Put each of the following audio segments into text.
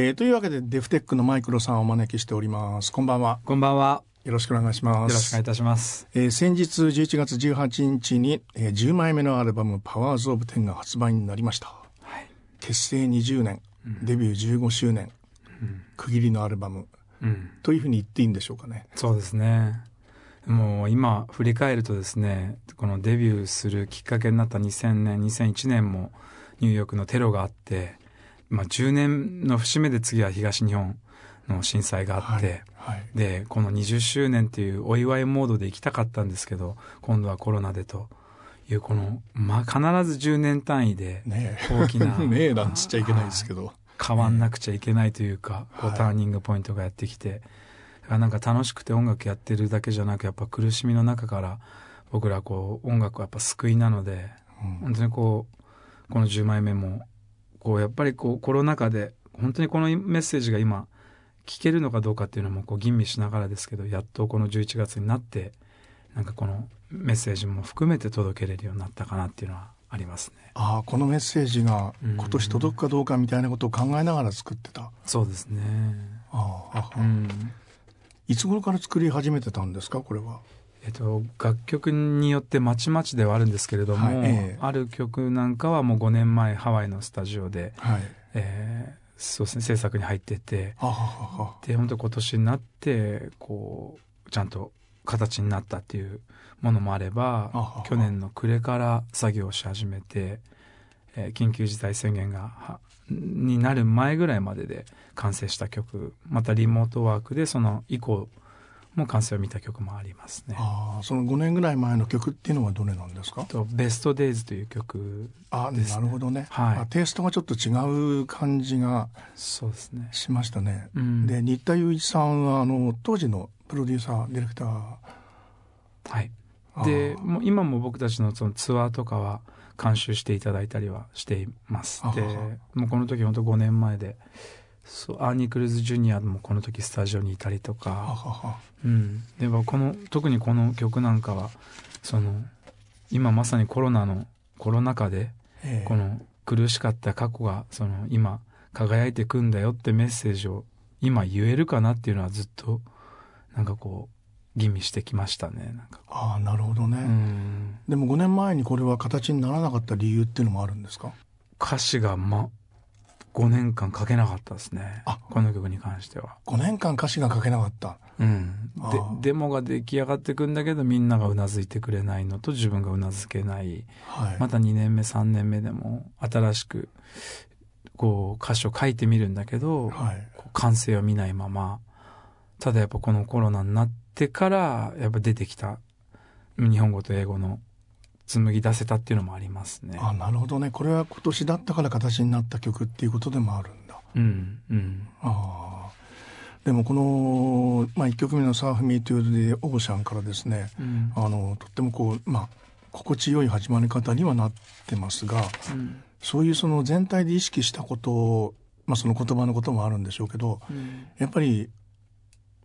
えー、というわけでデフテックのマイクロさんをお招きしております。こんばんは。こんばんは。よろしくお願いします。よろしくお願いいたします、えー、先日11月18日に、えー、10枚目のアルバム「パワーズ・オブ・テン」が発売になりました、はい。結成20年、うん、デビュー15周年、うん、区切りのアルバム、うん、というふうに言っていいんでしょうかね。そうですね。もう今振り返るとですねこのデビューするきっかけになった2000年2001年もニューヨークのテロがあって、まあ、10年の節目で次は東日本の震災があって、はいはい、でこの20周年っていうお祝いモードで行きたかったんですけど今度はコロナでというこの、まあ、必ず10年単位で大きな ねえなんつっちゃいけないですけど、はい、変わんなくちゃいけないというか、こうターニングポイントがやってきて、はい、なんか楽しくて音楽やってるだけじゃなくやっぱ苦しみの中から僕らこう音楽はやっぱ救いなので、うん、本当にこうこの10枚目もこうやっぱりこうコロナ禍で本当にこのメッセージが今聞けるのかどうかっていうのもこう吟味しながらですけどやっとこの11月になってなんかこのメッセージも含めて届けれるようになったかなっていうのはありますね。ああこのメッセージが今年届くかどうかみたいなことを考えながら作ってた。そうですね。ああ、うん、いつ頃から作り始めてたんですかこれは？えっと、楽曲によってまちまちではあるんですけれども、はい。えー、ある曲なんかはもう5年前ハワイのスタジオで、はい。えー、そうですね制作に入っててははは。で本当今年になってこうちゃんと形になったっていうものもあれば去年の暮れから作業をし始めて、えー、緊急事態宣言がになる前ぐらいまでで完成した曲またリモートワークでその以降も完成を見た曲もありますね。ああ、その5年ぐらい前の曲っていうのはどれなんですか？とベストデイズという曲、ね、あ、なるほどね。はい。テイストがちょっと違う感じがそうですね。しましたね。うん、で、新田雄一さんはあの当時のプロデューサーディレクター。はい。で、もう今も僕たちのそのツアーとかは監修していただいたりはしています。で、もうこの時本当5年前で。そうアーニー・クルーズ・ジュニアもこの時スタジオにいたりとか、ははうん、でもこの特にこの曲なんかはその今まさにコロナのコロナ禍で、ええ、この苦しかった過去がその今輝いてくんだよってメッセージを今言えるかなっていうのはずっとなんかこう吟味してきましたねああなるほどね、うん、でも5年前にこれは形にならなかった理由っていうのもあるんですか？歌詞がま5年間書けなかったですね。あ。この曲に関しては。5年間歌詞が書けなかった。うん。でデモが出来上がってくんだけどみんながうなずいてくれないのと自分がうなずけない、はい、また2年目3年目でも新しくこう歌詞を書いてみるんだけど、はい、完成を見ないままただやっぱこのコロナになってからやっぱ出てきた。日本語と英語の紡ぎ出せたっていうのもありますね。あなるほどね。これは今年だったから形になった曲っていうことでもあるんだ。うんうん、あでもこの、まあ、1曲目の「サーフ・ミー・トゥー・デ・オーシャン」からですね、うん、あのとってもこう、まあ、心地よい始まり方にはなってますが、うん、そういうその全体で意識したことを、まあ、その言葉のこともあるんでしょうけど、うん、やっぱり、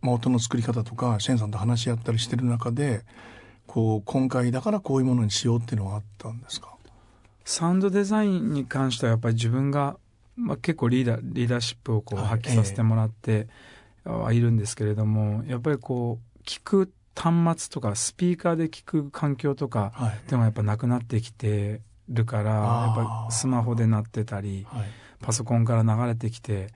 まあ、音の作り方とかシェンさんと話し合ったりしてる中でこう今回だからこういうものにしようっていうのはあったんですか？サウンドデザインに関してはやっぱり自分が、まあ、結構リーダーリーダーシップをこう発揮させてもらってはいるんですけれども、やっぱりこう聞く端末とかスピーカーで聞く環境とかでもやっぱなくなってきてるから、やっぱりスマホで鳴ってたり、はい、パソコンから流れてきて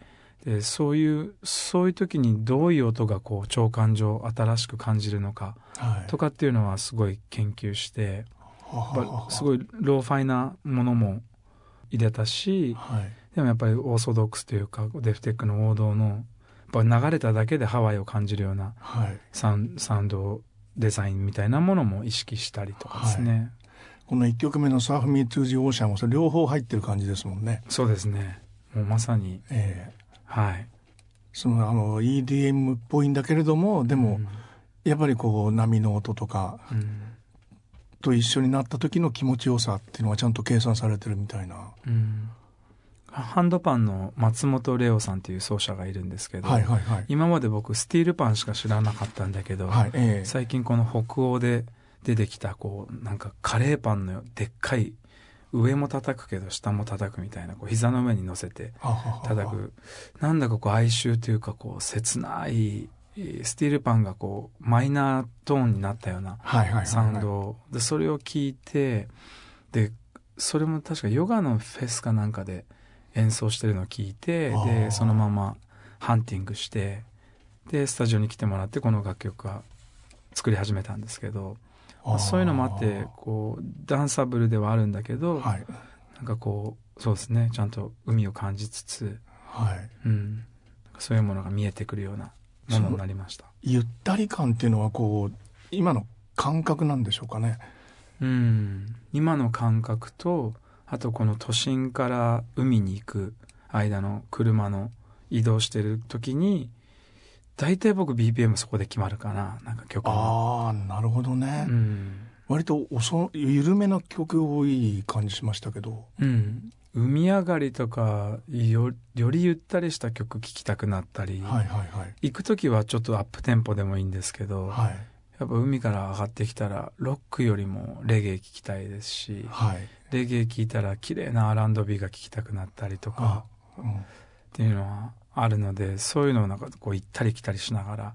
でそういうそういう時にどういう音がこう聴感上新しく感じるのかとかっていうのはすごい研究して、はい、すごいローファイなものも入れたし、はい、でもやっぱりオーソドックスというかデフテックの王道のやっぱ流れただけでハワイを感じるようなサウ,、サウンドデザインみたいなものも意識したりとかですね。この1曲目の「サーフ・ミー・トゥ・ジ・オーシャン」はそれ両方入ってる感じですもんね。そうですね。もうまさに、えー、はい。そのあの EDM っぽいんだけれどもでも、うん、やっぱりこう波の音とか、うん、と一緒になった時の気持ちよさっていうのはちゃんと計算されてるみたいな。うん、ハンドパンの松本レオさんっていう奏者がいるんですけど、はいはいはい、今まで僕スティールパンしか知らなかったんだけど、はいえー、最近この北欧で出てきたこうなんかカレーパンのでっかい上も叩くけど下も叩くみたいなこう膝の上に乗せて叩く。なんだかこう哀愁というかこう切ないスティールパンがこうマイナートーンになったようなサウンド。でそれを聞いてでそれも確かヨガのフェスかなんかで演奏してるのを聞いてでそのままハンティングしてでスタジオに来てもらってこの楽曲が作り始めたんですけど、まあ、そういうのもあってこうダンサブルではあるんだけど、はい、なんかこうそうですね。ちゃんと海を感じつつ、はい。うん、そういうものが見えてくるようなものになりました。ゆったり感っていうのはこう今の感覚なんでしょうかね。うん。今の感覚とあとこの都心から海に行く間の車の移動してる時に大体僕 BPM そこで決まるかななんか曲ああなるほどね、うん、割と遅緩めな曲多い感じしましたけど。うん。海上がりとかよよりゆったりした曲聴きたくなったり、はいはいはい、行く時はちょっとアップテンポでもいいんですけど、はい、やっぱ海から上がってきたらロックよりもレゲエ聴きたいですし、はい、レゲエ聴いたら綺麗な R&B が聴きたくなったりとか、うん、っていうのはあるのでそういうのをなんかこう行ったり来たりしながら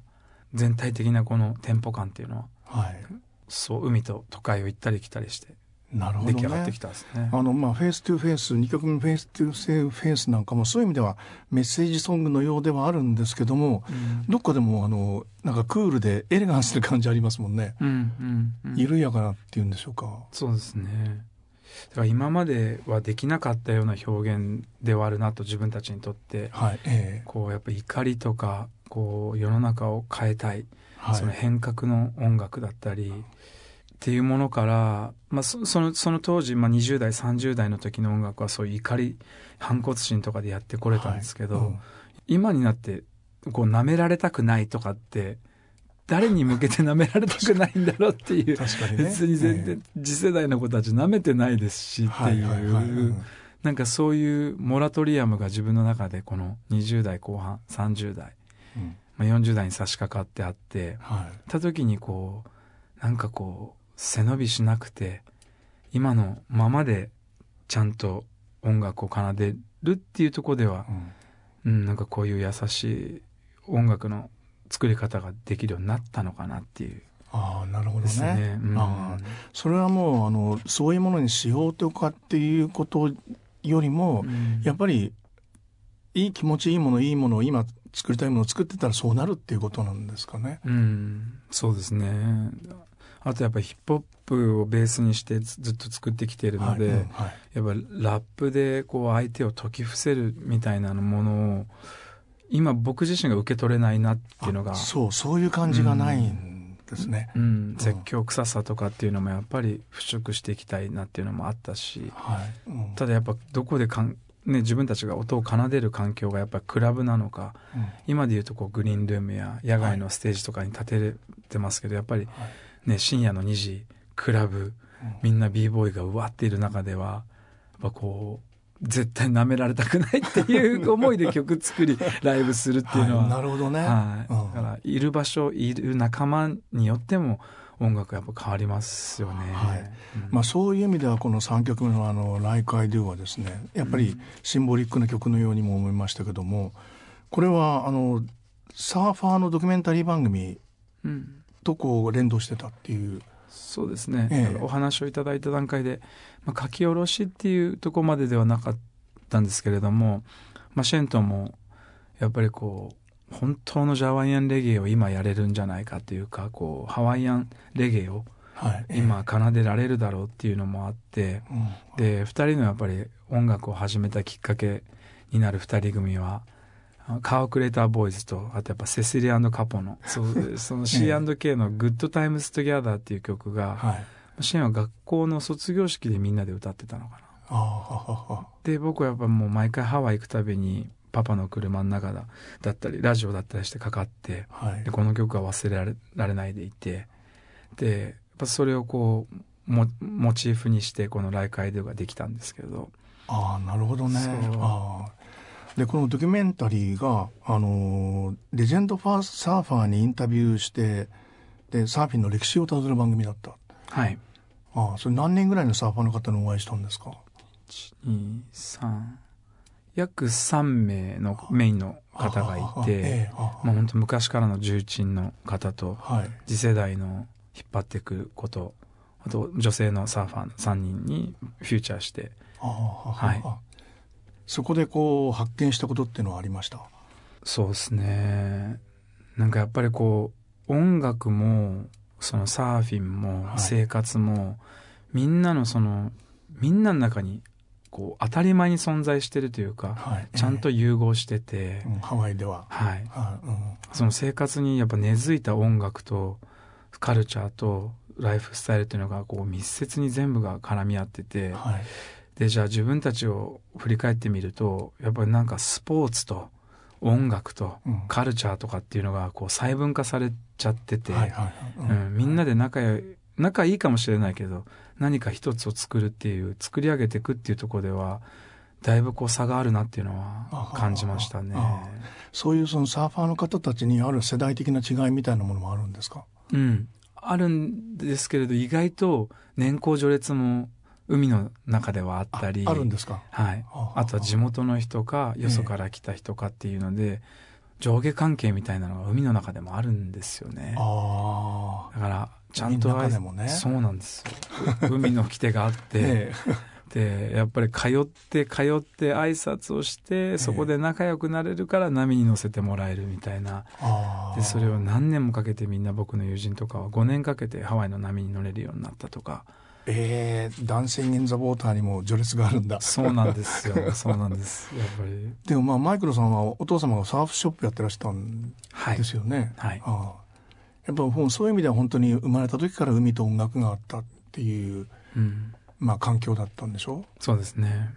全体的なこのテンポ感っていうのは、はい、そう海と都会を行ったり来たりしてなるほど、ね、出来上がってきたんですね。あのまあ Face to Face 2曲目 Face to Face なんかもそういう意味ではメッセージソングのようではあるんですけども、うん、どっかでもあのなんかクールでエレガンスな感じありますもんね。うんうんうん、緩やかなっていうんでしょうか。そうですね。だから今まではできなかったような表現ではあるなと自分たちにとって、はいえー、こうやっぱ怒りとかこう世の中を変えたい、はい、その変革の音楽だったりっていうものから、まあ、そのその当時、まあ、20代30代の時の音楽はそういう怒り反骨心とかでやってこれたんですけど、はい。うん、今になってこう舐められたくないとかって誰に向けて舐められたくないんだろうっていう確かに、ね、別に全然次世代の子たち舐めてないですしっていう、なんかそういうモラトリアムが自分の中でこの20代後半30代、うん、まあ、40代に差し掛かってあって、はい、た時にこうなんかこう背伸びしなくて今のままでちゃんと音楽を奏でるっていうとこでは、うん、うん、なんかこういう優しい音楽の作り方ができるようになったのかなっていう。ああなるほどね。ねうん、あそれはもうあのそういうものにしようとかっていうことよりも、うん、やっぱりいい気持ちいいものいいものを今作りたいものを作ってたらそうなるっていうことなんですかね。うん、そうですね。あとやっぱりヒップホップをベースにしてずっと作ってきているので、はいうんはい、やっぱラップでこう相手を解き伏せるみたいなものを今僕自身が受け取れないなっていうのがそうそういう感じがないんですね、うん、うん、絶叫臭さとかっていうのもやっぱり払拭していきたいなっていうのもあったし、はい。うん、ただやっぱどこでかんね、自分たちが音を奏でる環境がやっぱりクラブなのか、うん、今でいうとこうグリーンルームや野外のステージとかに立ててますけど、やっぱり、ね、深夜の2時クラブ、みんな b ボーイがうわっている中ではやっぱこう絶対舐められたくないっていう思いで曲作り ライブするっていうのは、はい、なるほどね、はい、うん、だからいる場所いる仲間によっても音楽やっぱ変わりますよね、はい。うん、まあ、そういう意味ではこの3曲目の「あのライカイデュはですねやっぱりシンボリックな曲のようにも思いましたけどもこれはあのサーファーのドキュメンタリー番組とこう連動してたっていう。そうですね、ええ、お話をいただいた段階で、まあ、書き下ろしっていうとこまでではなかったんですけれども、まあ、シェントンもやっぱりこう本当のジャワイアンレゲエを今やれるんじゃないかというかこうハワイアンレゲエを今奏でられるだろうっていうのもあって、で2人のやっぱり音楽を始めたきっかけになる2人組は Ka'au Crater Boys と、あとやっぱ Cecilio & Kapono、そうその C&K の Good Times Together っていう曲が、はい、 Shen は学校の卒業式でみんなで歌ってたのかな。で、僕はやっぱもう毎回ハワイ行くたびに、パパの車の中だだったり、ラジオだったりしてかかって、はい、でこの曲は忘れられられないでいて、で、やっぱそれをこう、モモチーフにしてこの「ライカイド」ができたんですけど。ああなるほどね。あでこのドキュメンタリーがあのレジェンドファーサーファーにインタビューしてでサーフィンの歴史をたどる番組だった。はい。ああそれ何人ぐらいのサーファーの方にお会いしたんですか？123約3名のメインの方がいて、まあ、本当昔からの重鎮の方と、次世代の引っ張っていくことあと女性のサーファーの3人にフューチャーして、はい、そこでこう発見したことっていうのはありました？そうですね。なんかやっぱりこう音楽もそのサーフィンも生活も、はい、みんなのそのみんなの中にこう当たり前に存在してるというか、はい、ちゃんと融合してて、うん、ハワイでは。はい、うん、その生活にやっぱ根付いた音楽とカルチャーとライフスタイルっていうのがこう密接に全部が絡み合ってて、はい、でじゃあ自分たちを振り返ってみるとやっぱりなんかスポーツと音楽とカルチャーとかっていうのがこう細分化されちゃっててみんなで仲仲いいかもしれないけど何か一つを作るっていう作り上げていくっていうところではだいぶこう差があるなっていうのは感じましたね。そういうそのサーファーの方たちにある世代的な違いみたいなものもあるんですか？うん。あるんですけれど、意外と年功序列も海の中ではあったり。あるんですか？はい。あとは地元の人か、よそから来た人かっていうので、上下関係みたいなのが海の中でもあるんですよね。だから、ちゃんと、ね、そうなんですよ。海の規定があって、でやっぱり通って通って挨拶をしてそこで仲良くなれるから波に乗せてもらえるみたいな、でそれを何年もかけてみんな僕の友人とかは5年かけてハワイの波に乗れるようになったとか。ええー、男性インザ・ウォーターにも序列があるんだ。そうなんですよ。そうなんです。やっぱり。でもまあ、マイクロさんはお父様がサーフショップやってらしたんですよね。はい。はい、あやっぱそういう意味では本当に生まれた時から海と音楽があったっていう、うん、まあ、環境だったんでしょ？そうですね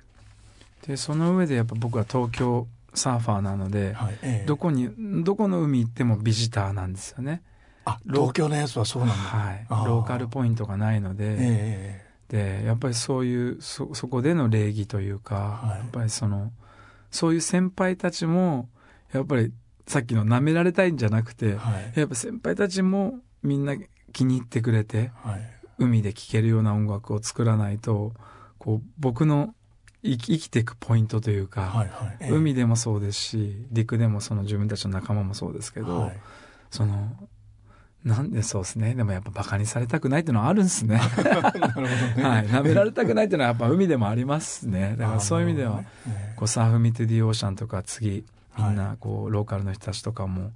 でその上でやっぱ僕は東京サーファーなので、はいええ、どこにどこの海行ってもビジターなんですよねあ東京のやつはそうなんだ、はい、ローカルポイントがないので、えでやっぱりそういうそそこでの礼儀というか、はい、やっぱりそのそういう先輩たちもやっぱりさっきの舐められたいんじゃなくて、はい、やっぱ先輩たちもみんな気に入ってくれて、はい、海で聴けるような音楽を作らないとこう僕の生き生きていくポイントというか、はいはい。えー、海でもそうですし陸でもその自分たちの仲間もそうですけど、はい、そのなんでそうですね。でもやっぱバカにされたくないっていうのはあるんですね。なるほどね。はい。舐められたくないっていうのはやっぱ海でもありますね。だからそういう意味では、こうサーフミトゥディオーシャンとか次、みんなこうローカルの人たちとかも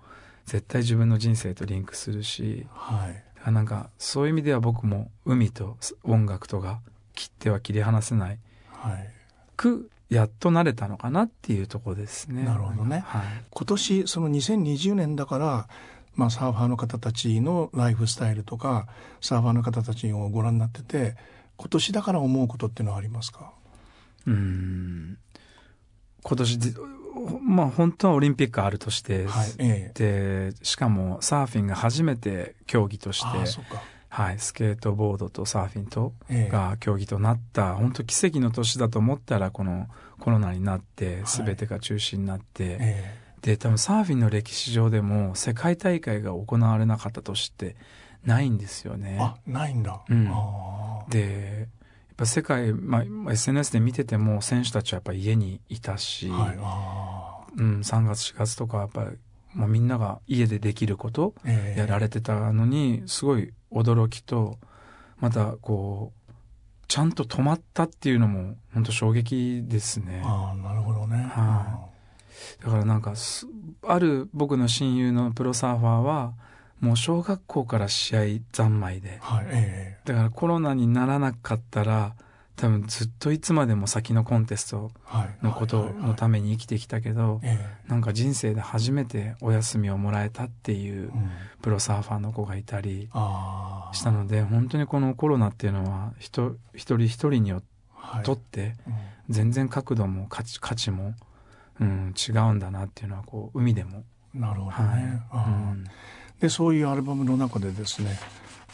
絶対自分の人生とリンクするし、はい。なんかそういう意味では僕も海と音楽とが切っては切り離せない、はい、くやっと慣れたのかなっていうところですね。なるほどね。はい、今年その2020年だからまあ、サーファーの方たちのライフスタイルとかサーファーの方たちをご覧になってて今年だから思うことっていうのはありますか？うん。今年まあ本当はオリンピックあるとして、はいええ、でしかもサーフィンが初めて競技としてはい、スケートボードとサーフィンとが競技となった、ええ、本当奇跡の年だと思ったらこのコロナになって全てが中止になって、はいえ、で多分サーフィンの歴史上でも世界大会が行われなかった年ってないんですよね。あないんだ、うん、でぱ世界、まあ、SNS で見てても選手たちはやっぱ家にいたし、はい、うん、3月4月とかやっぱり、まあ、みんなが家でできることやられてたのに、すごい驚きとまたこうちゃんと止まったっていうのも本当衝撃ですね。あなるほどね、はい、だからなんかある僕の親友のプロサーファーはもう小学校から試合三昧で、はいえー、だからコロナにならなかったら多分ずっといつまでも先のコンテストのことのために生きてきたけど、なんか人生で初めてお休みをもらえたっていうプロサーファーの子がいたりしたので、本当にこのコロナっていうのは人一人一人によとって全然角度も価値価値も、うん、違うんだなっていうのはこう海でも。なるほどね、はい。うん。でそういうアルバムの中でですね、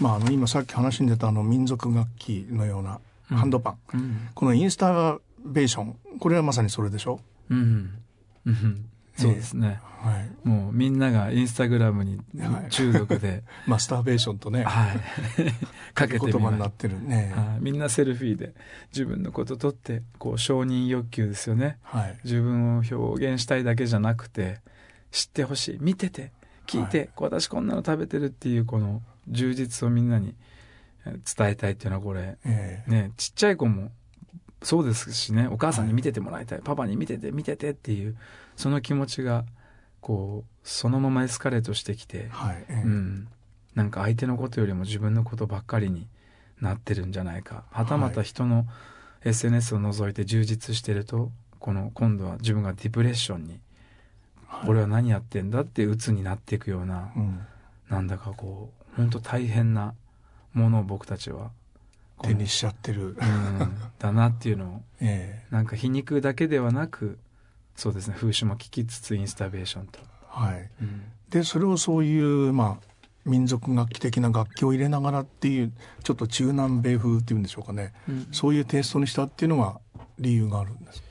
まあ、あの今さっき話に出たあの民族楽器のようなハンドパン、うん。このインスタベーション。これはまさにそれでしょ、うん。うん、そうですね、はい、もうみんながインスタグラムに中毒で、はい、マスターベーションとね、はい、かけて言葉になってる。ね、はい、みんなセルフィーで自分のこと撮ってこう承認欲求ですよね、はい、自分を表現したいだけじゃなくて知ってほしい。見てて聞いて、はい、私こんなの食べてるっていうこの充実をみんなに伝えたいっていうのはこれ、えー、ねちっちゃい子もそうですしねお母さんに見ててもらいたい、はい、パパに見てて見ててっていうその気持ちがこうそのままエスカレートしてきて、はいえー、うん、なんか相手のことよりも自分のことばっかりになってるんじゃないか。はたまた人の SNS を除いて充実してるとこの今度は自分がディプレッションに、はい、俺は何やってんだって鬱になっていくような、うん、なんだかこう本当大変なものを僕たちは手にしちゃってる、うん、だなっていうのを、えー、なんか皮肉だけではなくそうですね風習も聞きつつインスタベーションと。はい、うん、でそれをそういうまあ民族楽器的な楽器を入れながらっていうちょっと中南米風っていうんでしょうかね、うん、そういうテイストにしたっていうのは理由があるんです。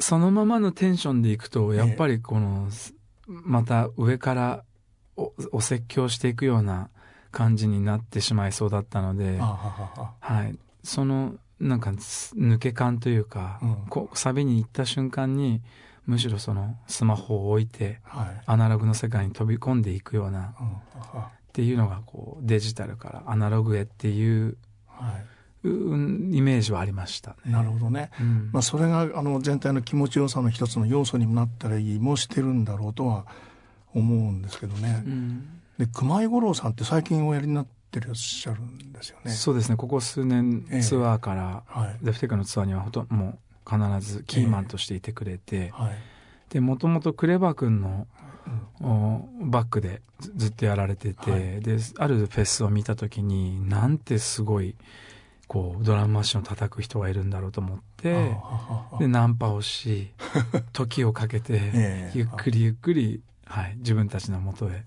そのままのテンションでいくとやっぱりこの、え。また上からおお説教していくような感じになってしまいそうだったので、はい、そのなんか抜け感というか、うん、こサビに行った瞬間にむしろそのスマホを置いて、はい、アナログの世界に飛び込んでいくような、うん、っていうのがこうデジタルからアナログへっていう、はい、うイメージはありました、ね、なるほどね、うん、まあ、それがあの全体の気持ちよさの一つの要素にもなったりもしてるんだろうとは思うんですけどね。うんで熊井五郎さんって最近おやりになってらっしゃるんですよね。そうですね。ここ数年ツアーから、えーはい、デフテックのツアーにはほともう必ずキーマンとしていてくれて、えーはい、でもともとクレバ君の、うん、バックでずっとやられてて、はい、であるフェスを見た時になんてすごいこうドラムマシンを叩く人がいるんだろうと思ってでナンパをし 時をかけて、ゆっくりゆっくり、はい、自分たちのもとへ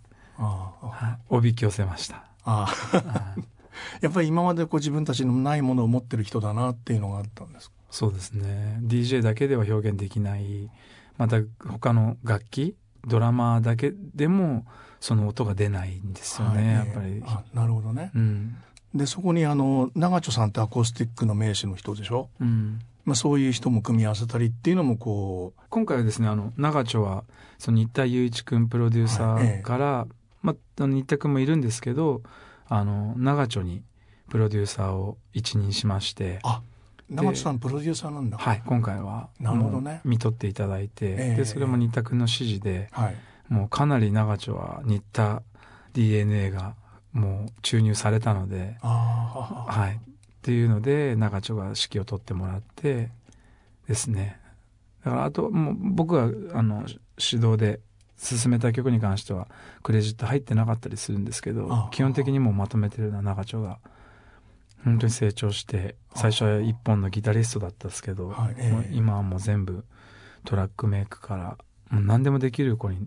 おびき寄せました。やっぱり今までこう自分たちのないものを持ってる人だなっていうのがあったんですそうですね。DJ だけでは表現できない。また他の楽器ドラマーだけでもその音が出ないんですよね、はい、やっぱり。なるほどね、うん、でそこにあの長丁さんってアコースティックの名手の人でしょ、うん。まあ、そういう人も組み合わせたりっていうのもこう今回はですねあの長丁はその新田雄一君プロデューサーから、はい。ええまあ、新田君もいるんですけどあの長丁にプロデューサーを一任しましてあ長丁さんプロデューサーなんだ。はい今回はなるほどね。見とっていただいて、えー、でそれも新田君の指示で、はい、もうかなり長丁は新田 DNA がもう注入されたのではい。っていうので長丁が指揮を取ってもらってですね。だからあともう僕はあの指導で進めた曲に関してはクレジット入ってなかったりするんですけど基本的にもまとめてるような長丁が本当に成長して最初は一本のギタリストだったんですけど、はい。えー、今はもう全部トラックメイクからもう何でもできる子に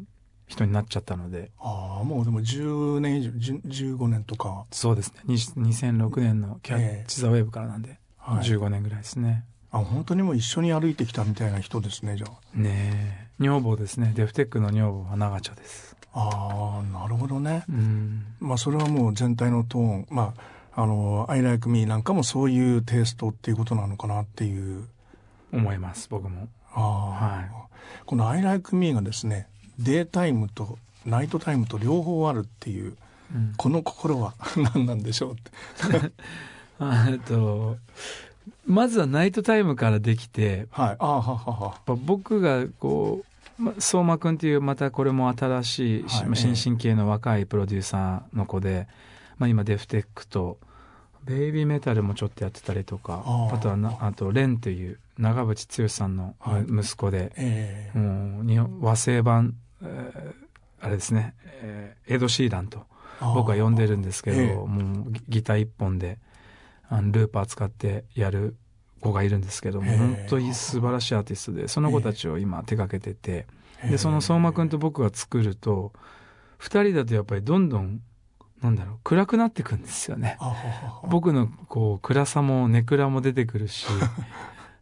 人になっちゃったので。ああもうでも10年以上15年とか。そうですね。2006年のキャッチ・ザ・ウェーブからなんで、えー、15年ぐらいですね、あ本当にもう一緒に歩いてきたみたいな人ですねじゃあ。ねえ女房ですね。デフテックの女房は長丁です。ああなるほどね、うん、まあそれはもう全体のトーンまああの「I like me」なんかもそういうテイストっていうことなのかなっていう。思います僕も。ああ、はい、この「I like me」がですねデータイムとナイトタイムと両方あるっていう、うん、この心は何なんでしょうって。えっとまずはナイトタイムからできて、はい、あははは。僕がこう、ま、相馬君っていうまたこれも新しい、はい、新進系の若いプロデューサーの子で、まあ、今デフテックとベイビーメタルもちょっとやってたりとかあとはなあとレンという長渕剛さんの息子で、はいえ。ー、もう日本和製版、えー、あれですね、えー、エド・シーランと僕は呼んでるんですけど、えー、もうギター一本で。あのルーパー使ってやる子がいるんですけども本当に素晴らしいアーティストでその子たちを今手がけててでその相馬君と僕が作ると2人だとやっぱりどんどんなんだろう暗くなってくんですよね。僕のこう暗さもネクラも出てくるし。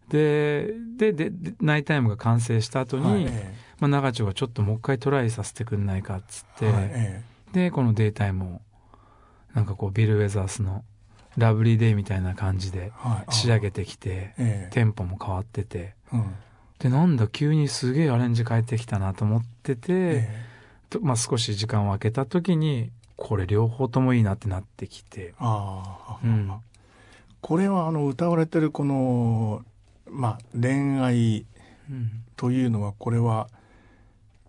でででナイタイムが完成した後に、はい、まあ、長丁がちょっともう一回トライさせてくんないかっつって、はい。ええ、でこのデータイムをなんかこうビル・ウェザースのラブリーデーみたいな感じで仕上げてきて、はい、テンポも変わってて、うん、でなんだ急にすげえアレンジ変えてきたなと思ってて、えとまあ、少し時間を空けた時にこれ両方ともいいなってなってきて。あうん、これはあの歌われてるこの、まあ、恋愛というのはこれは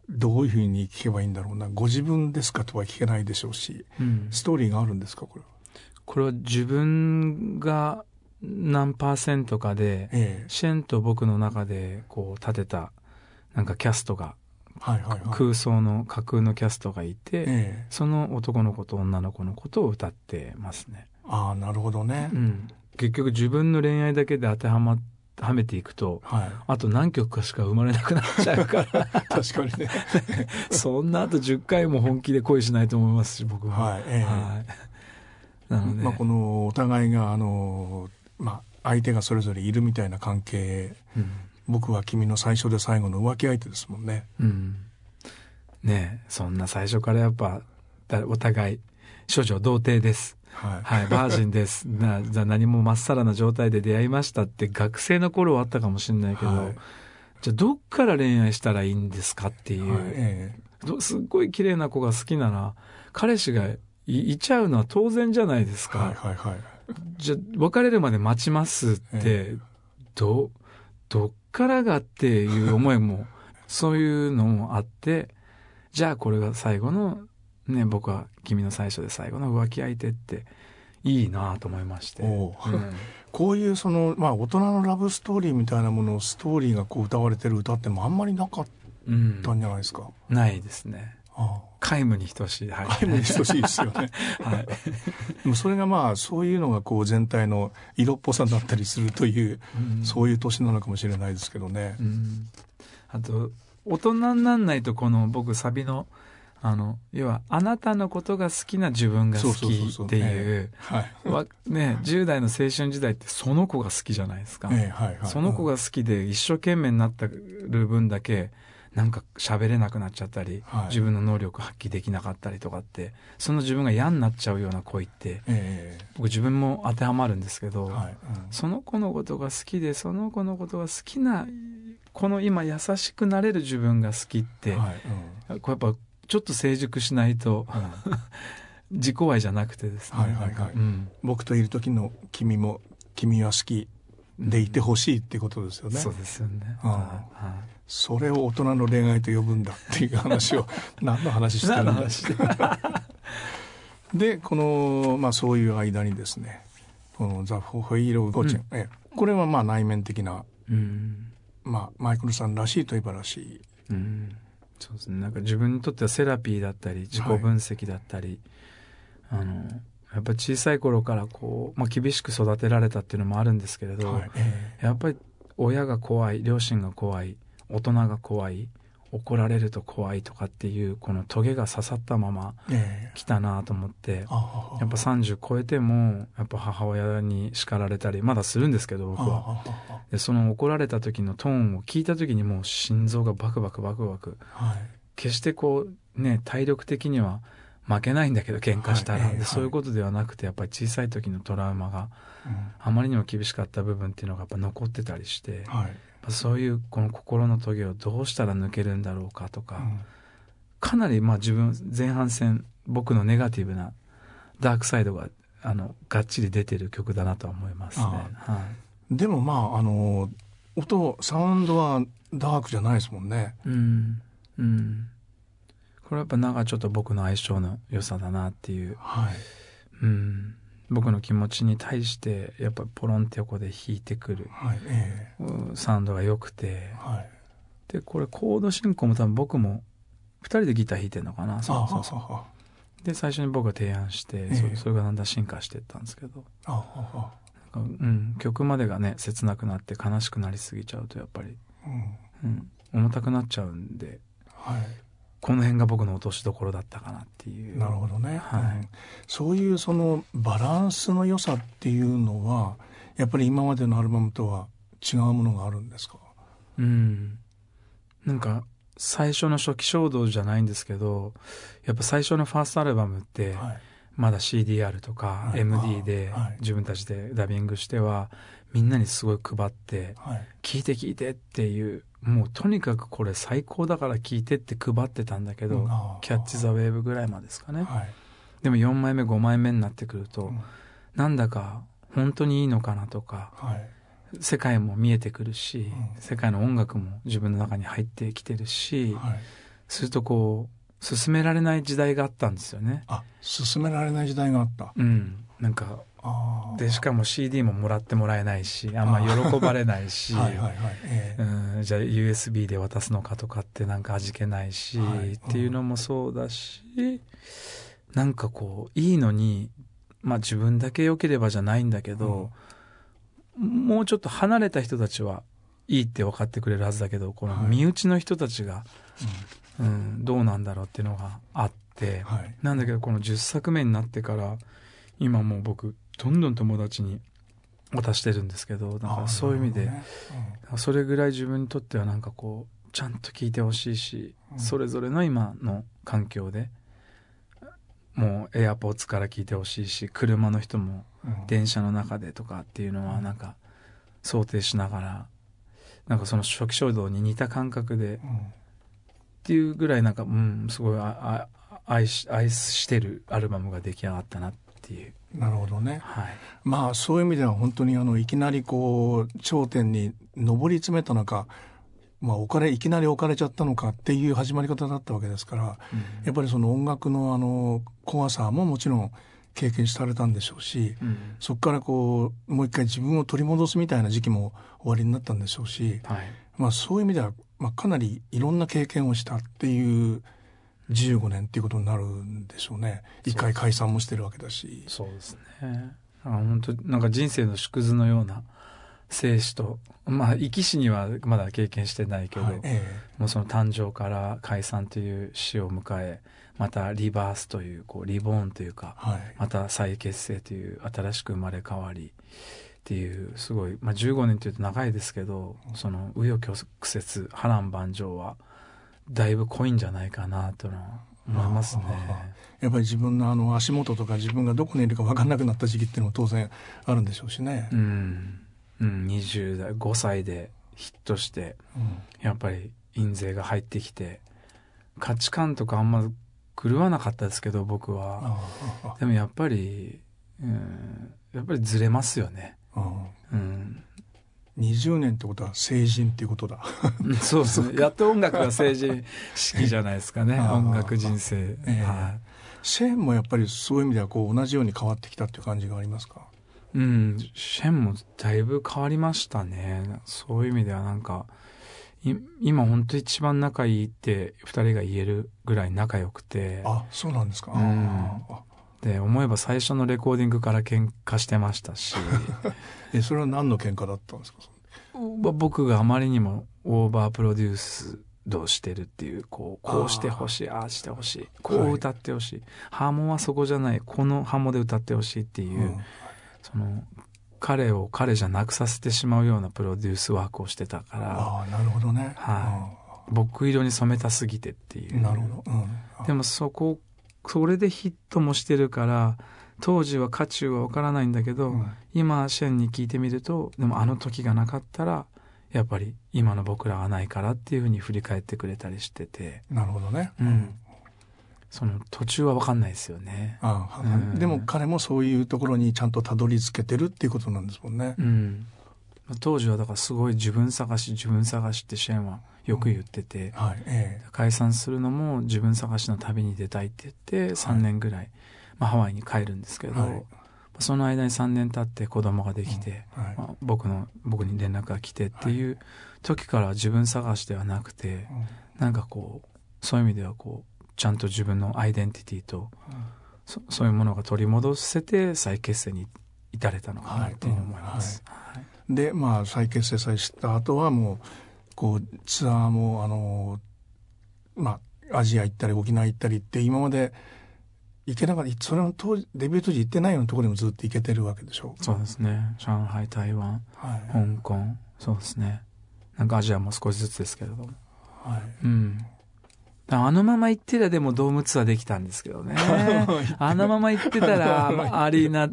どういうふうに聞けばいいんだろうな。ご自分ですかとは聞けないでしょうし、うん、ストーリーがあるんですかこれは。これは自分が何パーセントかで、ええ、シェンと僕の中でこう立てたなんかキャストが、はいはいはい、空想の架空のキャストがいて、え、その男の子と女の子のことを歌ってますね。ああなるほどね、うん、結局自分の恋愛だけで当てはまはめていくと、はい、あと何曲かしか生まれなくなっちゃうから。確かにね。そんなあと10回も本気で恋しないと思いますし僕は。はい、えー、はいまあ、このお互いがあの、まあ、相手がそれぞれいるみたいな関係、うん、僕は君の最初で最後の浮気相手ですもんね。うん、ねそんな最初からやっぱお互い処女童貞です。はい、はい、バージンです。な、じゃ何もまっさらな状態で出会いましたって学生の頃はあったかもしれないけど、はい、じゃあどっから恋愛したらいいんですかっていう、はいええ、すっごい綺麗な子が好きなら、彼氏がいちゃうのは当然じゃないですか。はいはいはい。じゃあ、別れるまで待ちますって、えど、どっからがっていう思いも、そういうのもあって、じゃあこれが最後の、ね、僕は君の最初で最後の浮気相手っていいなと思いまして。うん、こういうその、まあ大人のラブストーリーみたいなものをストーリーがこう歌われてる歌ってもあんまりなかったんじゃないですか？うん、ないですね。皆無に等しい。はい、皆無に等しいですよね。はい。でもそれがまあ、そういうのがこう全体の色っぽさだったりするという、う、そういう年なのかもしれないですけどね。あと、大人になんないとこの僕サビの、あの、要は、あなたのことが好きな自分が好きっていう、ね、10代の青春時代ってその子が好きじゃないですか。はいはい、その子が好きで一生懸命になったる分だけ、なんか喋れなくなっちゃったり、はい、自分の能力発揮できなかったりとかってその自分が嫌になっちゃうような恋って、えー、僕自分も当てはまるんですけど、はい。うん、その子のことが好きでその子のことが好きなこの今優しくなれる自分が好きって、はい。うん、これやっぱちょっと成熟しないと、うん、自己愛じゃなくてですね、はいはいはい。うん、僕といる時の君も君は好きでいてほしいってことですよね。そうですよね。はいそれを大人の恋愛と呼ぶんだっていう話を 何の話してるんだでこの、まあ、そういう間にですねこの「ザ・フォイーロ・ゴチェン」うん、えこれはまあ内面的な、うん、まあ、マイクルさんらしいといえばらしい、うん、そうですね。なんか自分にとってはセラピーだったり自己分析だったり、はい、あのやっぱり小さい頃からこう、まあ、厳しく育てられたっていうのもあるんですけれど、はい。えー、やっぱり親が怖い両親が怖い大人が怖い怒られると怖いとかっていうこのトゲが刺さったまま来たなと思って、やっぱ30超えてもやっぱ母親に叱られたりまだするんですけど僕は。でその怒られた時のトーンを聞いた時にもう心臓がバクバクバクバク、はい、決してこうね体力的には負けないんだけど喧嘩したら、そういうことではなくてやっぱり小さい時のトラウマがあまりにも厳しかった部分っていうのがやっぱ残ってたりして、はいそういうこの心の棘をどうしたら抜けるんだろうかとか、うん、かなりまあ自分前半戦僕のネガティブなダークサイドがあのがっちり出てる曲だなと思いますね。はい、でもまああの音サウンドはダークじゃないですもんね。うん、うん、これはやっぱなんかちょっと僕の相性の良さだなっていう。はい、うん僕の気持ちに対してやっぱポロンって横で弾いてくる、はいえー、サウンドが良くて、はい、でこれコード進行も多分僕も2人でギター弾いてるのかな。そうそうそう。で最初に僕が提案して、えー、それがだんだん進化していったんですけど。うん、曲までがね切なくなって悲しくなりすぎちゃうとやっぱり、うん、うん、重たくなっちゃうんで、はい、この辺が僕の落としどころだったかなっていう。なるほどね。はい、うん、そういうそのバランスの良さっていうのは、やっぱり今までのアルバムとは違うものがあるんですか？うん。なんか、最初の初期衝動じゃないんですけどやっぱ最初のファーストアルバムって、はい、まだ CDR とか MD で自分たちでダビングしてはみんなにすごい配って「聞いて聞いて」っていうもうとにかくこれ最高だから聞いてって配ってたんだけど「キャッチ・ザ・ウェーブ」ぐらいまでですかね、でも4枚目5枚目になってくると、なんだか本当にいいのかなとか、世界も見えてくるし、世界の音楽も自分の中に入ってきてるし、するとこう進められない時代があったんですよね。あ進められない時代があった。うん。なんかでしかも CD ももらってもらえないしあんま喜ばれないしじゃあ USB で渡すのかとかってなんか味気ないし、はい、っていうのもそうだしなんかこういいのにまあ自分だけ良ければじゃないんだけど、うん、もうちょっと離れた人たちはいいって分かってくれるはずだけどこの身内の人たちが、はい、うん、どうなんだろうっていうのがあって、はい、なんだけどこの10作目になってから今もう僕どんどん友達に渡してるんですけどだからそういう意味で、ね。うん、それぐらい自分にとってはなんかこうちゃんと聞いてほしいし、うん、それぞれの今の環境でもうエアポーツから聞いてほしいし車の人も電車の中でとかっていうのはなんか想定しながらなんかその初期衝動に似た感覚で、っていうぐらいなんかうんすごい愛し愛してるアルバムが出来上がったなっていうなるほどね、はい、まあそういう意味では本当にあのいきなりこう頂点に上り詰めたのか、まあ、置かれいきなり置かれちゃったのかっていう始まり方だったわけですから、うん、やっぱりその音楽のあの怖さももちろん経験されたんでしょうし、うん、そこからこうもう一回自分を取り戻すみたいな時期も終わりになったんでしょうし、はい、まあ、そういう意味では、まあ、かなりいろんな経験をしたっていう15年っていうことになるんでしょうね。一回解散もしてるわけだし。そうですね。あ本当なんか人生の縮図のような生死とまあ生き死にはまだ経験してないけど、はいえー、もうその誕生から解散という死を迎えまたリバースというこうリボーンというか、はい、また再結成という新しく生まれ変わりっていうすごい、まあ、15年というと長いですけどその紆余曲折波乱万丈はだいぶ濃いんじゃないかなと思いますね。やっぱり自分のあの足元とか自分がどこにいるか分かんなくなった時期っていうのも当然あるんでしょうしね。うん、うん、20代5歳でヒットして、うん、やっぱり印税が入ってきて価値観とかあんま狂わなかったですけど僕は。でもやっぱり、うん、やっぱりずれますよね。うん、20年ってことは成人っていうことだ。そうですね。やっと音楽が成人式じゃないですかね。音楽人生、えー、はい、シェーンもやっぱりそういう意味ではこう同じように変わってきたっていう感じがありますか？うんシェーンもだいぶ変わりましたね。そういう意味ではなんか今本当一番仲いいって2人が言えるぐらい仲良くて。あそうなんですか、うん、で思えば最初のレコーディングから喧嘩してましたし。えそれは何の喧嘩だったんですか？僕があまりにもオーバープロデュースどうしてるっていうこうこうしてほしいああしてほしいこう歌ってほしい、はい、ハーモンはそこじゃないこのハモで歌ってほしいっていう、うん、その彼を彼じゃなくさせてしまうようなプロデュースワークをしてたからああなるほどね。はい、僕色に染めたすぎてっていう。なるほど、うん、でもそこそれでヒットもしてるから当時は渦中は分からないんだけど、うん、今シェンに聞いてみるとでもあの時がなかったらやっぱり今の僕らはないからっていうふうに振り返ってくれたりしてて。なるほどね、うん、その途中は分かんないですよね。ああ、うん、でも彼もそういうところにちゃんとたどり着けてるっていうことなんですもんね、うん、当時はだからすごい自分探し自分探しってシェンはよく言ってて、はいええ、解散するのも自分探しの旅に出たいって言って3年ぐらい、はい、まあ、ハワイに帰るんですけど、はい、その間に3年経って子供ができて、まあ、僕の僕に連絡が来てってい。う時から自分探しではなくて、はい、なんかこうそういう意味ではこうちゃんと自分のアイデンティティと、うん、そそういうものが取り戻せて再結成に至れたのかなっていうふうに思います。でまあ再結成さした後はもうこうツアーもあのまあアジア行ったり沖縄行ったりって今まで行けなかったそれの当時デビュー当時行ってないようなところにもずっと行けてるわけでしょう。そうですね。上海台湾、はい、香港。そうですね。なんかアジアも少しずつですけれども。はい、うんあのまま行ってたらでもドームツアーできたんですけどね。あのまま行ってたら、アリーナ、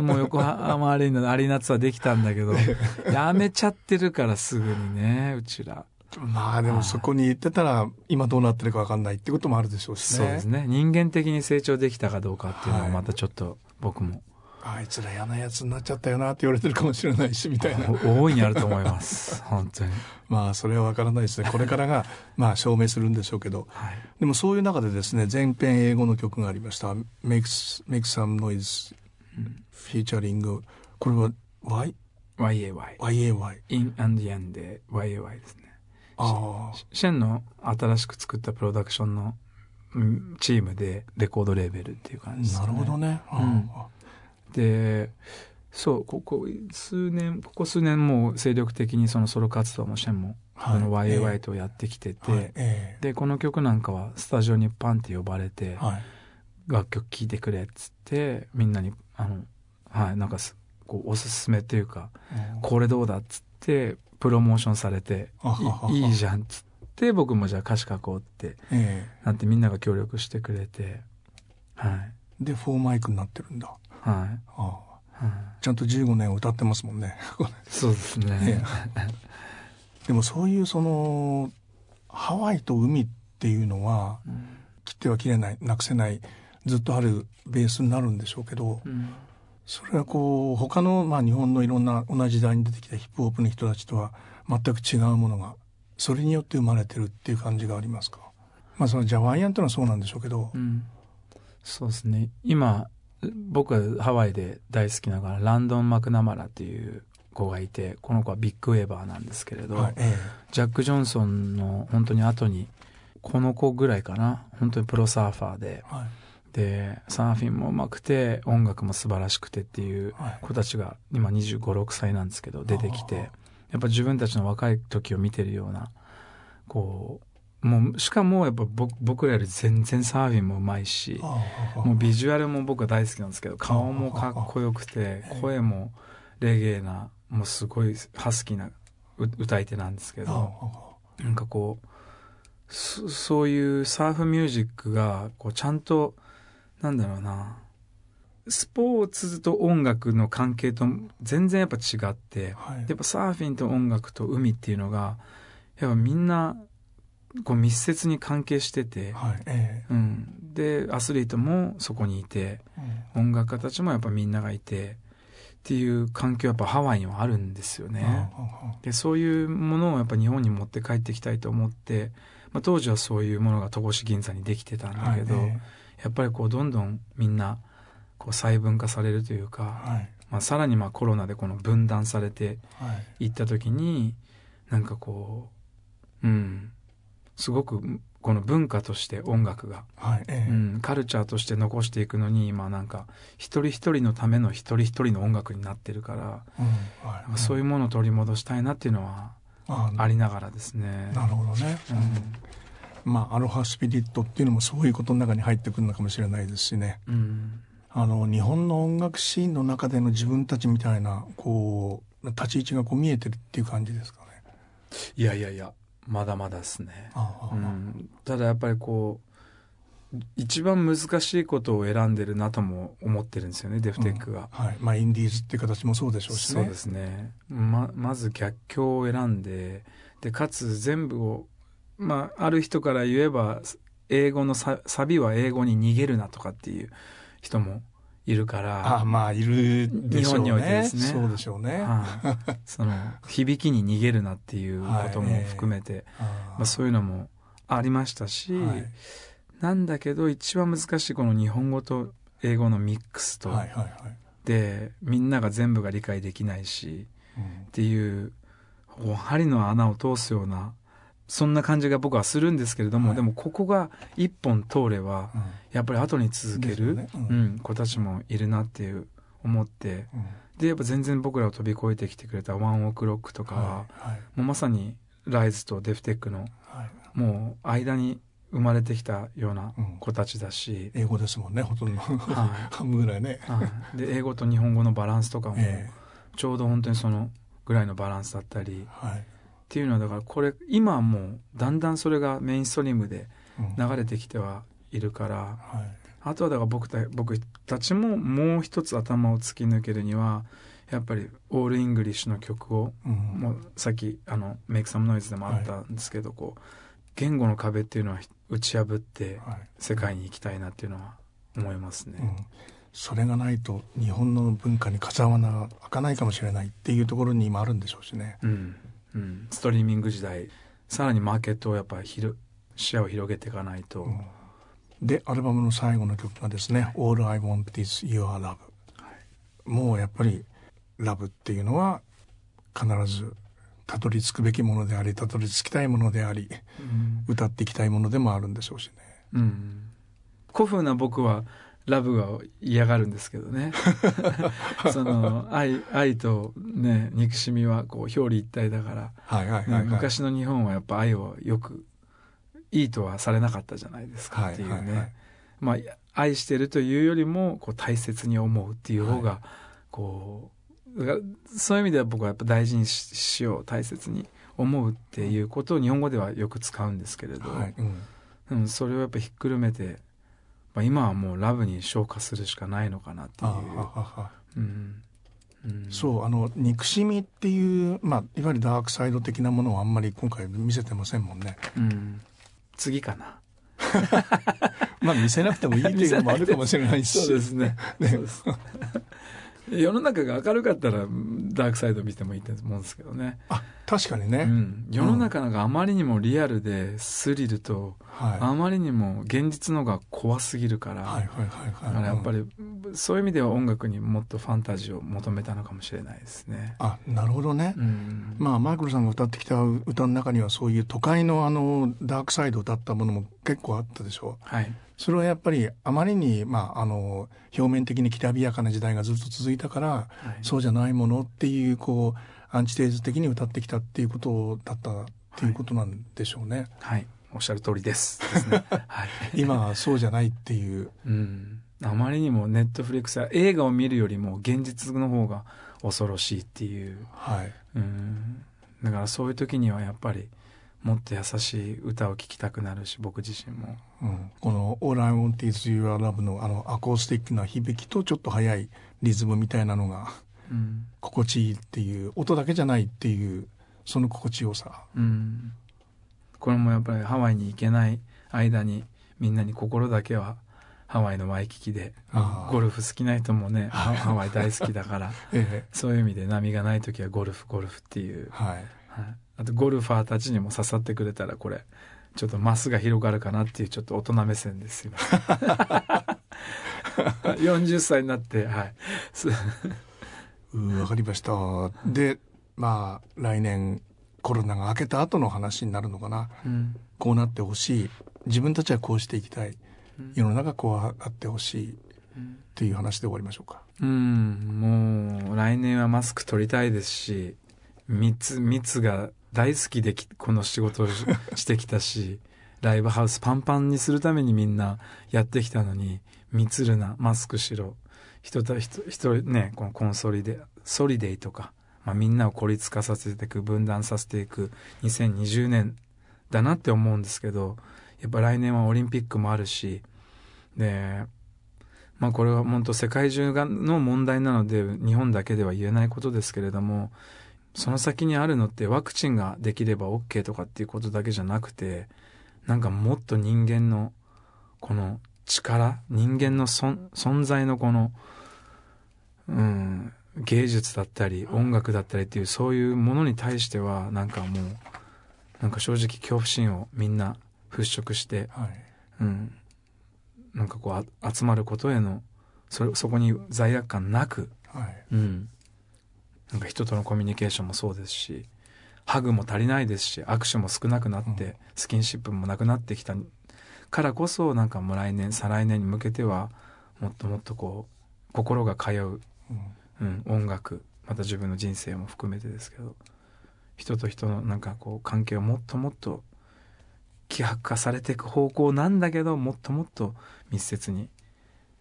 もう横浜アリーナ、アリーナツアーできたんだけど、やめちゃってるからすぐにね、うちら。まあでもそこに行ってたら、今どうなってるか分かんないってこともあるでしょうしね。そうですね。人間的に成長できたかどうかっていうのはまたちょっと僕も。あいつら嫌なやつになっちゃったよなって言われてるかもしれないしみたいな。大いにあると思います。本当に。まあそれは分からないですね。これからがまあ証明するんでしょうけど、はい、でもそういう中でですね全編英語の曲がありました「Make, Make Some Noise」フィーチャリングこれは Y? YAY YAY In and the end で YAY ですね。ああシェンの新しく作ったプロダクションのチームでレコードレーベルっていう感じですね。なるほどね、うんでそうここ数年ここ数年もう精力的にそのソロ活動もシェンも、はい、この YAY とやってきてて、はい。えー、でこの曲なんかはスタジオにパンって呼ばれて、はい、楽曲聴いてくれっつってみんなにあのはいなんかこうおすすめっていうか、うん、これどうだっつってプロモーションされていいじゃんっつって僕もじゃあ歌詞書こうって、えー、なんてみんなが協力してくれてはい。でフォーマイクになってるんだはい。ああちゃんと15年歌ってますもんね。そうですね。でもそういうその、ハワイと海っていうのは、うん、切っては切れない、なくせない、ずっとあるベースになるんでしょうけど、うん、それはこう、他の、まあ日本のいろんな同じ時代に出てきたヒップホップの人たちとは全く違うものが、それによって生まれてるっていう感じがありますか？まあそのジャワイアンというのはそうなんでしょうけど、うん、そうですね。今、僕はハワイで大好きながらランドン・マクナマラっていう子がいてこの子はビッグウェーバーなんですけれど、はいええ、ジャック・ジョンソンの本当に後にこの子ぐらいかな本当にプロサーファーで、はい、でサーフィンもうまくて音楽も素晴らしくてっていう子たちが今2 5 6歳なんですけど出てきてやっぱ自分たちの若い時を見てるようなこうもうしかもやっぱ僕らより全然サーフィンもうまいしもうビジュアルも僕は大好きなんですけど顔もかっこよくて声もレゲエなもうすごいハスキーな歌い手なんですけどなんかこうそういうサーフミュージックがこうちゃんとなんだろうなスポーツと音楽の関係と全然やっぱ違って、はい、やっぱサーフィンと音楽と海っていうのがやっぱみんなこう密接に関係してて、はいえー、うん、でアスリートもそこにいて、うん、音楽家たちもやっぱみんながいてっていう環境はやっぱハワイにはあるんですよね。でそういうものをやっぱ日本に持って帰ってきたいと思って、まあ、当時はそういうものが戸越銀座にできてたんだけど、はいえー、やっぱりこうどんどんみんなこう細分化されるというか、はい、まあ、さらにまあコロナでこの分断されていった時に、なんかこううんすごくこの文化として音楽が、はいええ、うん、カルチャーとして残していくのに今なんか一人一人のための一人一人の音楽になってるから、うんはい、そういうものを取り戻したいなっていうのはありながらですね。なるほどね、うん、まあアロハスピリットっていうのもそういうことの中に入ってくるのかもしれないですしね。うん。あの日本の音楽シーンの中での自分たちみたいなこう立ち位置がこう見えてるっていう感じですかね。いやいやいやまだまだですね、うん、ただやっぱりこう一番難しいことを選んでるなとも思ってるんですよねデフテックが、うん、はい。まあインディーズっていう形もそうでしょうしね。そうですね。ままず逆境を選んででかつ全部をまあある人から言えば英語のサビは英語に逃げるなとかっていう人もいるから。あまあ、いるでしょうね。日本においてですね。そうでしょうね。はあ、その、響きに逃げるなっていうことも含めて、はいえー、まあ、そういうのもありましたし、はい、なんだけど一番難しいこの日本語と英語のミックスと、はいはいはい、で、みんなが全部が理解できないし、うん、っていう、針の穴を通すようなそんな感じが僕はするんですけれども、はい、でもここが一本通れば、うん、やっぱり後に続ける、ね。うん、うん、子たちもいるなっていう思って、うん、でやっぱ全然僕らを飛び越えてきてくれたワンオクロックとかは、はいはい、もうまさにライズとデフテックの、はい、もう間に生まれてきたような子たちだし、英語ですもんねほとんど、はい、半分ぐらいね、はい、で英語と日本語のバランスとかも、ちょうど本当にそのぐらいのバランスだったり、はいっていうのはだからこれ今はもうだんだんそれがメインストリームで流れてきてはいるから、うんはい、あとはだから僕た僕たちももう一つ頭を突き抜けるにはやっぱり all English の曲を、うん、もうさっきあの「 Make Some Noise でもあったんですけど、はい、こう言語の壁っていうのは打ち破って世界に行きたいなっていうのは思いますね。うん。それがないと日本の文化に風穴が開かないかもしれないっていうところに今あるんでしょうしね。うん、うん、ストリーミング時代さらにマーケットをやっぱり視野を広げていかないと、うん、でアルバムの最後の曲がですね「All I Want Is Your Love」はい、もうやっぱりラブっていうのは必ずたどり着くべきものでありたどり着きたいものであり、うん、歌っていきたいものでもあるんでしょうしね。うん、古風な僕はラブが嫌がるんですけどね。その愛愛とね憎しみはこう表裏一体だから、昔の日本はやっぱ愛をよくいいとはされなかったじゃないですかっていうね、まあ愛してるというよりもこう大切に思うっていう方がこう、はい、そういう意味では僕はやっぱ大事にしよう大切に思うっていうことを日本語ではよく使うんですけれど、はい。うん、それをやっぱひっくるめてまあ、今はもうラブに昇華するしかないのかなっていう。うんうん、そうあの憎しみっていう、まあ、いわゆるダークサイド的なものをあんまり今回見せてませんもんね。うん、次かな。まあ見せなくてもいいっていうのもあるかもしれないし。そうですね。ね世の中が明るかったらダークサイド見てもいいと思うんですけどね。あ確かにね、うん、世の中なんかあまりにもリアルでスリルと、はい、あまりにも現実のが怖すぎるから、はいはいはいはい、やっぱり、そういう意味では音楽にもっとファンタジーを求めたのかもしれないですね。あなるほどね、うん、まあマイクロさんが歌ってきた歌の中にはそういう都会のあのダークサイドを歌ったものも結構あったでしょ。う。はいそれはやっぱりあまりに、まあ、あの表面的にきらびやかな時代がずっと続いたから、はい、そうじゃないものっていうこうアンチテーズ的に歌ってきたっていうことだったっていうことなんでしょうね。はい、はい、おっしゃる通りです。ですね、はい、今はそうじゃないっていう。うん、あまりにもネットフリックスは映画を見るよりも現実の方が恐ろしいっていう。はい、うん。だからそういう時にはやっぱりもっと優しい歌を聴きたくなるし僕自身も、うん、この「All I Want Is Your Love の」あのアコースティックな響きとちょっと速いリズムみたいなのが心地いいっていう音だけじゃないっていうその心地よさ、うん、これもやっぱりハワイに行けない間にみんなに心だけはハワイのワイキキでゴルフ好きな人もねハワイ大好きだから、ええ、そういう意味で波がない時はゴルフゴルフっていう、はい、はい、あとゴルファーたちにも刺さってくれたらこれちょっとマスが広がるかなっていうちょっと大人目線ですいません40歳になってはい わかりました。で、まあ、来年コロナが明けた後の話になるのかな。うん、こうなってほしい。自分たちはこうしていきたい。世の中こうあってほしい。っていう話で終わりましょうか。うん、もう来年はマスク取りたいですし、密、密が大好きでこの仕事をしてきたし、ライブハウスパンパンにするためにみんなやってきたのに、密るな、マスクしろ、人と人、人ね、このコンソリデ、ソリデイとか、まあ、みんなを孤立化させていく、分断させていく2020年だなって思うんですけど、やっぱ来年はオリンピックもあるし、で、まあこれは本当世界中がの問題なので日本だけでは言えないことですけれども、その先にあるのってワクチンができれば OK とかっていうことだけじゃなくて、なんかもっと人間のこの力、人間の存在のこのうん、芸術だったり音楽だったりっていうそういうものに対してはなんかもうなんか正直恐怖心をみんな払拭して、はい、うん、なんかこう集まることへのそそこに罪悪感なく、はい、うん、なんか人とのコミュニケーションもそうですしハグも足りないですし握手も少なくなって、うん、スキンシップもなくなってきたからこそなんかもう来年再来年に向けてはもっともっとこう心が通ううん、音楽また自分の人生も含めてですけど人と人のなんかこう関係をもっともっと希薄化されていく方向なんだけどもっともっと密接に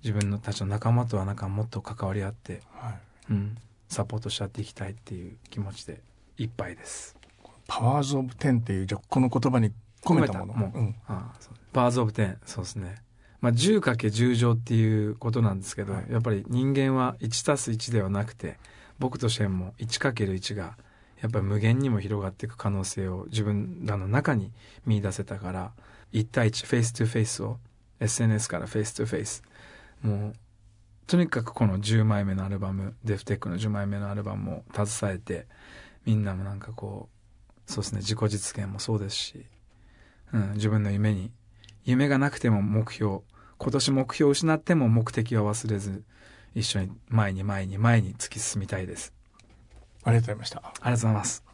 自分のたちの仲間とはなんかもっと関わり合って、はい、うん、サポートし合っていきたいっていう気持ちでいっぱいです。パワーズ・オブ・テンっていうじゃこの言葉に込めたもの。もうん、あパワーズ・オブ・テンそうですね。まあ、10かけ10乗っていうことなんですけど、はい、やっぱり人間は1たす1ではなくて僕としても1かける1がやっぱり無限にも広がっていく可能性を自分らの中に見出せたから1対1 Face to Face を SNS から Face to Face もうとにかくこの10枚目のアルバムデフテックの10枚目のアルバムを携えてみんなもなんかこうそうですね自己実現もそうですし、うん、自分の夢に夢がなくても目標今年目標を失っても目的は忘れず一緒に前に前に前に突き進みたいです。ありがとうございました。ありがとうございます